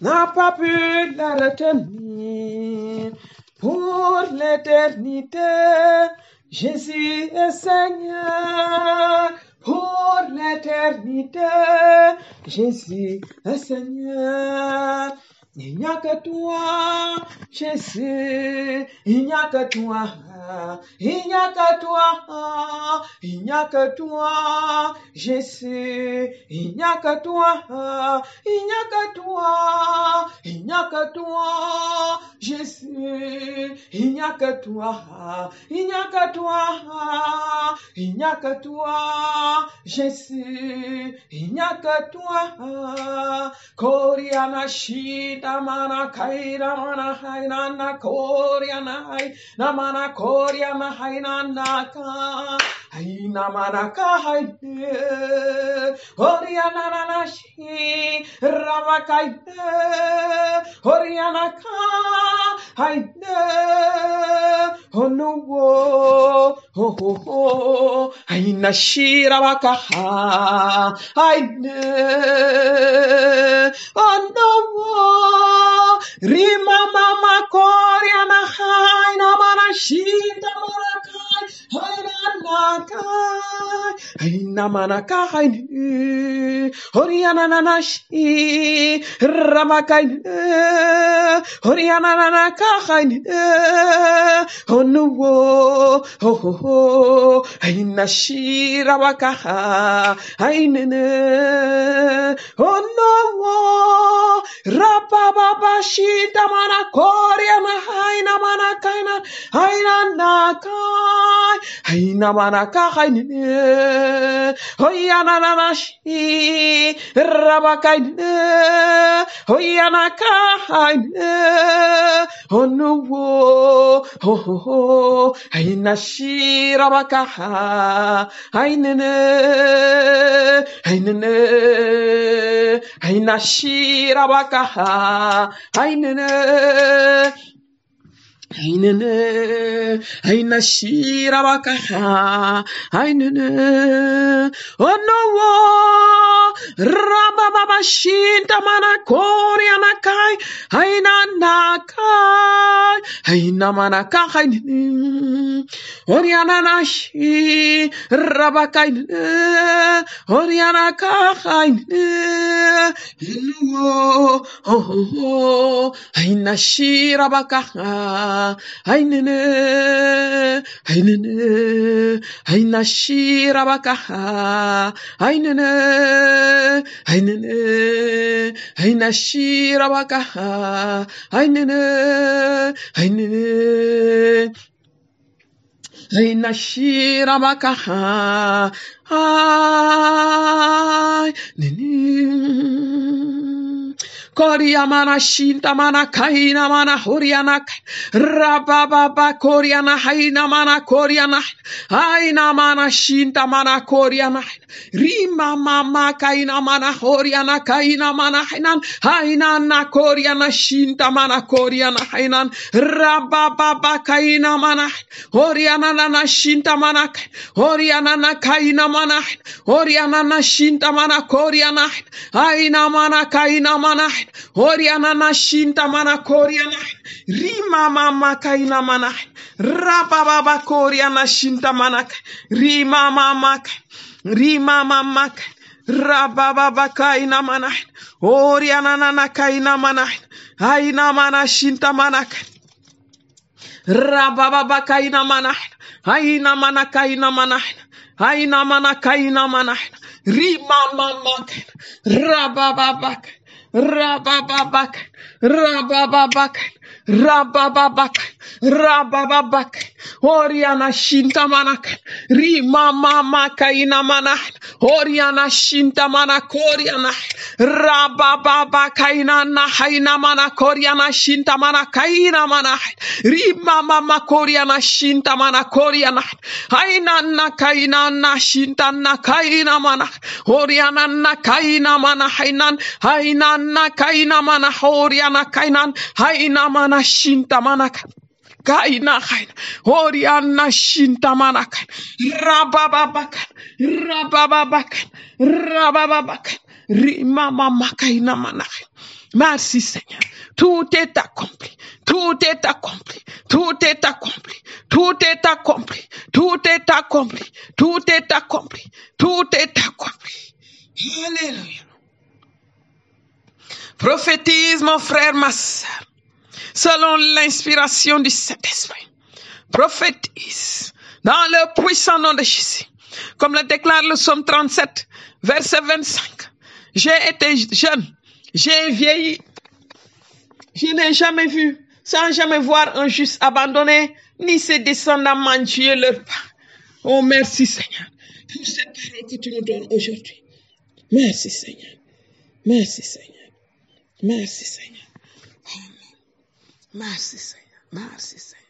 n'a pas pu la retenir. Pour l'éternité, Jésus est Seigneur. Pour l'éternité, Jésus est Seigneur. Il n'y a que toi, Jésus, il n'y a que toi, il n'y a que toi, il n'y a que toi, Jésus, il n'y a que toi, il n'y a que toi, il n'y a que toi, Jésus, il n'y a que toi, il n'y a que toi, il n'y a que toi, Jésus, il n'y a que toi, Koriana Shita mana kaira mana haina na Koriana hai na mana Koriana haina na ka haina mana ka haine Koriana na na shi ravakai Oriana ka haine Onuwo ho ho ho haina shira wakaha haine Onuwo rima mama shinda marakai haina nakai haina mana ka haine Oriana na na shi ravakai Oriana na na ka haine Onuwo ho ho ho haina shira wakaha haine Onuwo Rapababa shita mana koria na haina mana kaina haina nakai haina mana ka haine hoya na na na shi rabakai hoya na ka haine onuwo ho ho ho. Haina shi rabaka haine haine Ainene, aina shira baka, ainene, oh no, raba baba shinta mana kori anakai, aina nakai, aina mana kai, oriana nashi, rabakai, oriana kai, no, oh, oh, oh, aina shira baka, Ainene, ainene, aina shira baka, ainene, ainene, aina shira baka, ainene, ainene, aina shira baka, ai, nini. Koria mana shinta mana kaina mana horiana rababa koriana haina mana koriana haina mana shinta mana koriana rima mama kaina mana horiana kaina mana hainan. Haina na koriana shinta mana koriana hainan. Rababa kaina mana. Horiana na shinta mana horiana na kaina mana. Horiana na shinta mana koriana haina mana kaina mana Oriana na shinta mana koriana. Rima mama kaina mana. Rapa baba koriana shinta mana. Rima mama. Rima mama. Raba baba kaina mana. Oriana na kaina mana. Aina mana shinta mana. Raba baba kaina mana. Aina mana kaina mana. Aina mana kaina mana. Rima mama. Raba baba Rabababak, rabababak, rabababak, rabababak, Oriana Shintamanak, Rima Mama Kaina Manak, Oriana Shintamana Koriana, Rabababa Kaina Nahaina Mana Koriana Shintamana Kaina Mana, Rima Mama Koriana Shintamana Koriana, Haina Nakaina Nashintana Kaina Mana, Oriana Nakaina Mana Hainan, Haina Nakaina Mana Horiana Kainan, Haina Mana Shintamana kaina kaina oriana shinta manaka rabababaka rabababaka rabababaka rimama makaina manaka Merci Seigneur. Tout est accompli. Tout est accompli. Tout est accompli. Tout est accompli. Tout est accompli. Tout est accompli. Tout est accompli. Alléluia. Prophétise, mon frère, ma soeur, selon l'inspiration du Saint-Esprit. Prophétise dans le puissant nom de Jésus. Comme le déclare le psaume 37, verset 25. J'ai été jeune, j'ai vieilli. Je n'ai jamais vu, sans jamais voir un juste abandonné, ni ses descendants mendier leur pas. Oh, merci Seigneur pour cette parole que tu nous donnes aujourd'hui. Merci Seigneur. Merci Seigneur. Merci Seigneur. Merci Seigneur. Merci Seigneur.